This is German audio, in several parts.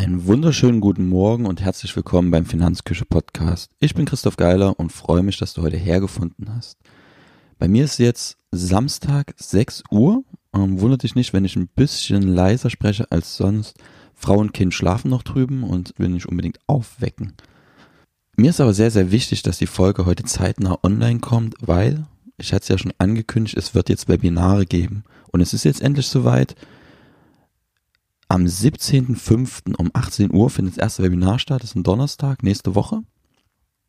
Einen wunderschönen guten Morgen und herzlich willkommen beim Finanzküche Podcast. Ich bin Christoph Geiler und freue mich, dass du heute hergefunden hast. Bei mir ist jetzt Samstag 6 Uhr. Ähm, wundert dich nicht, wenn ich ein bisschen leiser spreche als sonst. Frau und Kind schlafen noch drüben und will nicht unbedingt aufwecken. Mir ist aber sehr, sehr wichtig, dass die Folge heute zeitnah online kommt, weil, ich hatte es ja schon angekündigt, es wird jetzt Webinare geben. Und es ist jetzt endlich soweit. Am 17.05. um 18 Uhr findet das erste Webinar statt. Das ist ein Donnerstag, nächste Woche.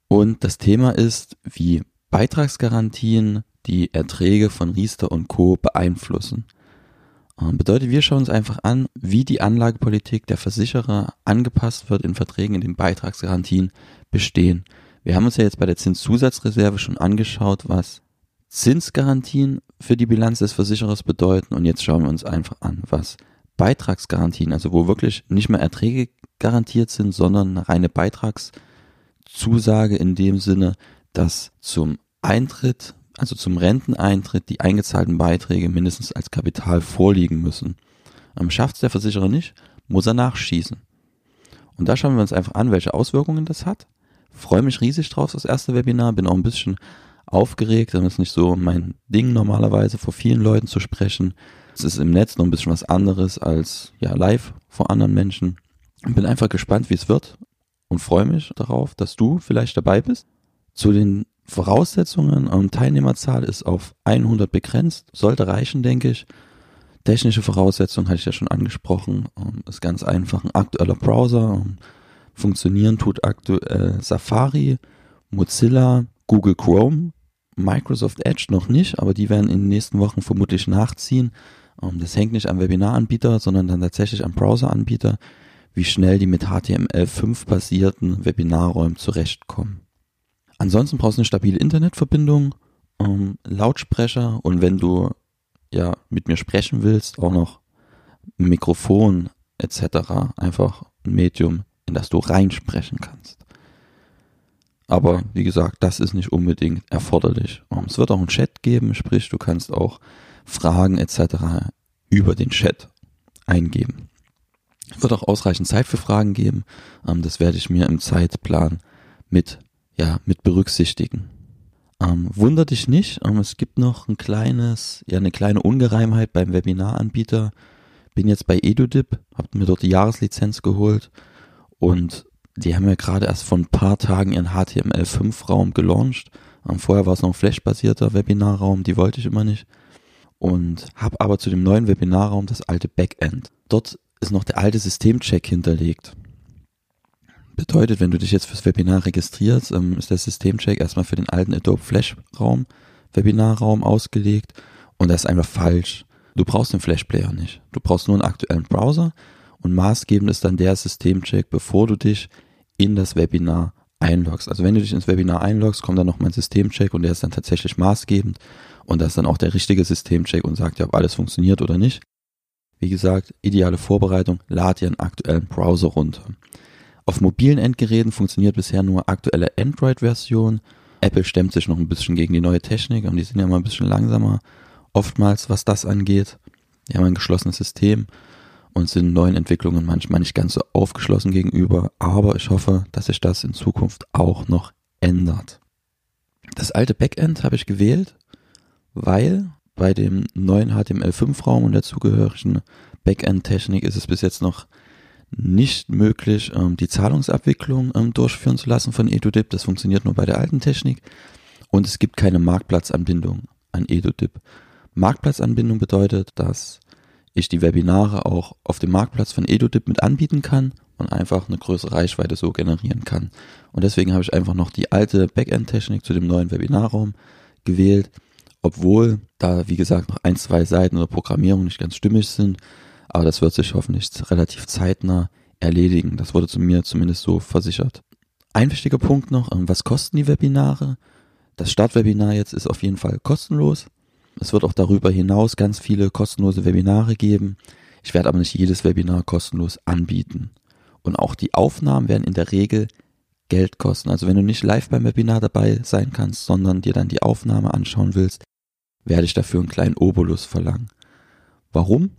Und das Thema ist, wie Beitragsgarantien die Erträge von Riester und Co. beeinflussen. Ähm, bedeutet, wir schauen uns einfach an, wie die Anlagepolitik der Versicherer angepasst wird in Verträgen, in den Beitragsgarantien bestehen. Wir haben uns ja jetzt bei der Zinszusatzreserve schon angeschaut, was Zinsgarantien für die Bilanz des Versicherers bedeuten und jetzt schauen wir uns einfach an, was Beitragsgarantien, also wo wirklich nicht mehr Erträge garantiert sind, sondern eine reine Beitragszusage in dem Sinne, dass zum Eintritt, also zum Renteneintritt, die eingezahlten Beiträge mindestens als Kapital vorliegen müssen. Schafft es der Versicherer nicht, muss er nachschießen. Und da schauen wir uns einfach an, welche Auswirkungen das hat. Freue mich riesig drauf, das erste Webinar, bin auch ein bisschen aufgeregt, das ist nicht so mein Ding normalerweise, vor vielen Leuten zu sprechen. Es ist im Netz noch ein bisschen was anderes als ja live vor anderen Menschen. Und bin einfach gespannt, wie es wird und freue mich darauf, dass du vielleicht dabei bist. Zu den Voraussetzungen, ähm, Teilnehmerzahl ist auf 100 begrenzt, sollte reichen, denke ich. Technische Voraussetzungen hatte ich ja schon angesprochen, ähm, ist ganz einfach ein aktueller Browser. Ähm, funktionieren tut aktuell Safari, Mozilla, Google Chrome, Microsoft Edge noch nicht, aber die werden in den nächsten Wochen vermutlich nachziehen. Ähm, das hängt nicht am Webinaranbieter, sondern dann tatsächlich am Browseranbieter, wie schnell die mit HTML5 basierten Webinarräumen zurechtkommen. Ansonsten brauchst du eine stabile Internetverbindung, ähm, Lautsprecher und wenn du ja mit mir sprechen willst, auch noch Mikrofon etc. Einfach ein Medium, in das du reinsprechen kannst. Aber wie gesagt, das ist nicht unbedingt erforderlich. Es wird auch einen Chat geben, sprich du kannst auch Fragen etc. über den Chat eingeben. Es wird auch ausreichend Zeit für Fragen geben. Ähm, das werde ich mir im Zeitplan mit, ja, mit berücksichtigen. Ähm, wunder dich nicht, ähm, es gibt noch ein kleines, ja, eine kleine Ungereimheit beim Webinaranbieter. Bin jetzt bei EduDip, habe mir dort die Jahreslizenz geholt und die haben ja gerade erst vor ein paar Tagen ihren HTML5-Raum gelauncht. Ähm, vorher war es noch ein Flash-basierter Webinarraum, die wollte ich immer nicht und habe aber zu dem neuen Webinarraum das alte Backend. Dort ist noch der alte Systemcheck hinterlegt. Bedeutet, wenn du dich jetzt fürs Webinar registrierst, ähm, ist der Systemcheck erstmal für den alten Adobe Flash Raum, Webinarraum ausgelegt und das ist einfach falsch. Du brauchst den Flash Player nicht. Du brauchst nur einen aktuellen Browser und maßgebend ist dann der Systemcheck, bevor du dich in das Webinar einloggst. Also wenn du dich ins Webinar einloggst, kommt dann noch mein Systemcheck und der ist dann tatsächlich maßgebend und das ist dann auch der richtige Systemcheck und sagt ja, ob alles funktioniert oder nicht. Wie gesagt, ideale Vorbereitung, lad dir einen aktuellen Browser runter. Auf mobilen Endgeräten funktioniert bisher nur aktuelle Android-Version. Apple stemmt sich noch ein bisschen gegen die neue Technik und die sind ja mal ein bisschen langsamer. Oftmals, was das angeht. Die haben ein geschlossenes System und sind neuen Entwicklungen manchmal nicht ganz so aufgeschlossen gegenüber. Aber ich hoffe, dass sich das in Zukunft auch noch ändert. Das alte Backend habe ich gewählt, weil bei dem neuen HTML5-Raum und der zugehörigen Backend-Technik ist es bis jetzt noch nicht möglich, ähm, die Zahlungsabwicklung ähm, durchführen zu lassen von EduDip. Das funktioniert nur bei der alten Technik. Und es gibt keine Marktplatzanbindung an EduDip. Marktplatzanbindung bedeutet, dass ich die Webinare auch auf dem Marktplatz von EduDip mit anbieten kann und einfach eine größere Reichweite so generieren kann. Und deswegen habe ich einfach noch die alte Backend-Technik zu dem neuen Webinarraum gewählt obwohl da, wie gesagt, noch ein, zwei Seiten oder Programmierung nicht ganz stimmig sind. Aber das wird sich hoffentlich relativ zeitnah erledigen. Das wurde zu mir zumindest so versichert. Ein wichtiger Punkt noch, ähm, was kosten die Webinare? Das Startwebinar jetzt ist auf jeden Fall kostenlos. Es wird auch darüber hinaus ganz viele kostenlose Webinare geben. Ich werde aber nicht jedes Webinar kostenlos anbieten. Und auch die Aufnahmen werden in der Regel Geld kosten. Also wenn du nicht live beim Webinar dabei sein kannst, sondern dir dann die Aufnahme anschauen willst, werde ich dafür einen kleinen Obolus verlangen. Warum?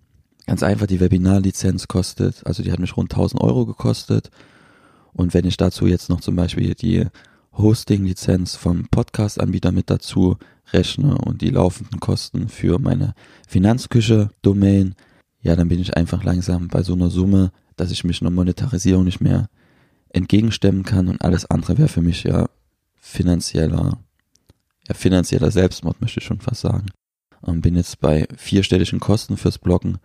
Ganz einfach, die Webinarlizenz kostet, also die hat mich rund 1000 Euro gekostet. Und wenn ich dazu jetzt noch zum Beispiel die Hosting-Lizenz vom Podcast-Anbieter mit dazu rechne und die laufenden Kosten für meine Finanzküche-Domain, ja, dann bin ich einfach langsam bei so einer Summe, dass ich mich einer Monetarisierung nicht mehr entgegenstemmen kann und alles andere wäre für mich ja finanzieller, ja, finanzieller Selbstmord, möchte ich schon fast sagen. Und bin jetzt bei vierstelligen Kosten fürs Bloggen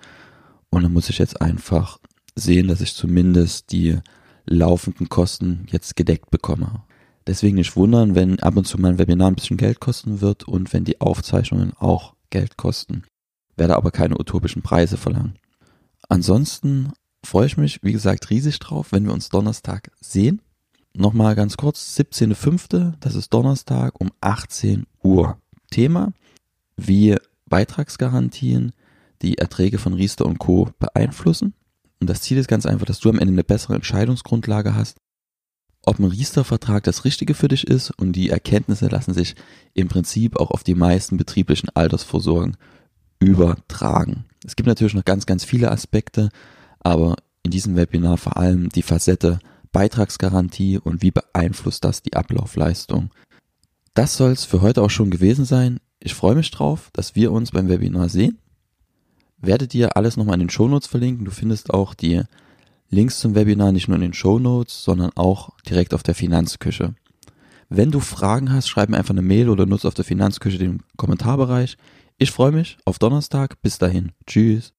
und dann muss ich jetzt einfach sehen, dass ich zumindest die laufenden Kosten jetzt gedeckt bekomme. Deswegen nicht wundern, wenn ab und zu mein Webinar ein bisschen Geld kosten wird und wenn die Aufzeichnungen auch Geld kosten. Werde aber keine utopischen Preise verlangen. Ansonsten freue ich mich, wie gesagt, riesig drauf, wenn wir uns Donnerstag sehen. Nochmal ganz kurz, 17.05., das ist Donnerstag um 18 Uhr. Thema, wie Beitragsgarantien die Erträge von Riester und Co. beeinflussen. Und das Ziel ist ganz einfach, dass du am Ende eine bessere Entscheidungsgrundlage hast, ob ein Riester-Vertrag das Richtige für dich ist und die Erkenntnisse lassen sich im Prinzip auch auf die meisten betrieblichen Altersvorsorgen übertragen. Es gibt natürlich noch ganz, ganz viele Aspekte, aber in diesem Webinar vor allem die Facette Beitragsgarantie und wie beeinflusst das die Ablaufleistung. Das soll es für heute auch schon gewesen sein. Ich freue mich drauf, dass wir uns beim Webinar sehen. Werde dir alles nochmal in den Shownotes verlinken. Du findest auch die Links zum Webinar nicht nur in den Show Notes, sondern auch direkt auf der Finanzküche. Wenn du Fragen hast, schreib mir einfach eine Mail oder nutze auf der Finanzküche den Kommentarbereich. Ich freue mich auf Donnerstag. Bis dahin. Tschüss.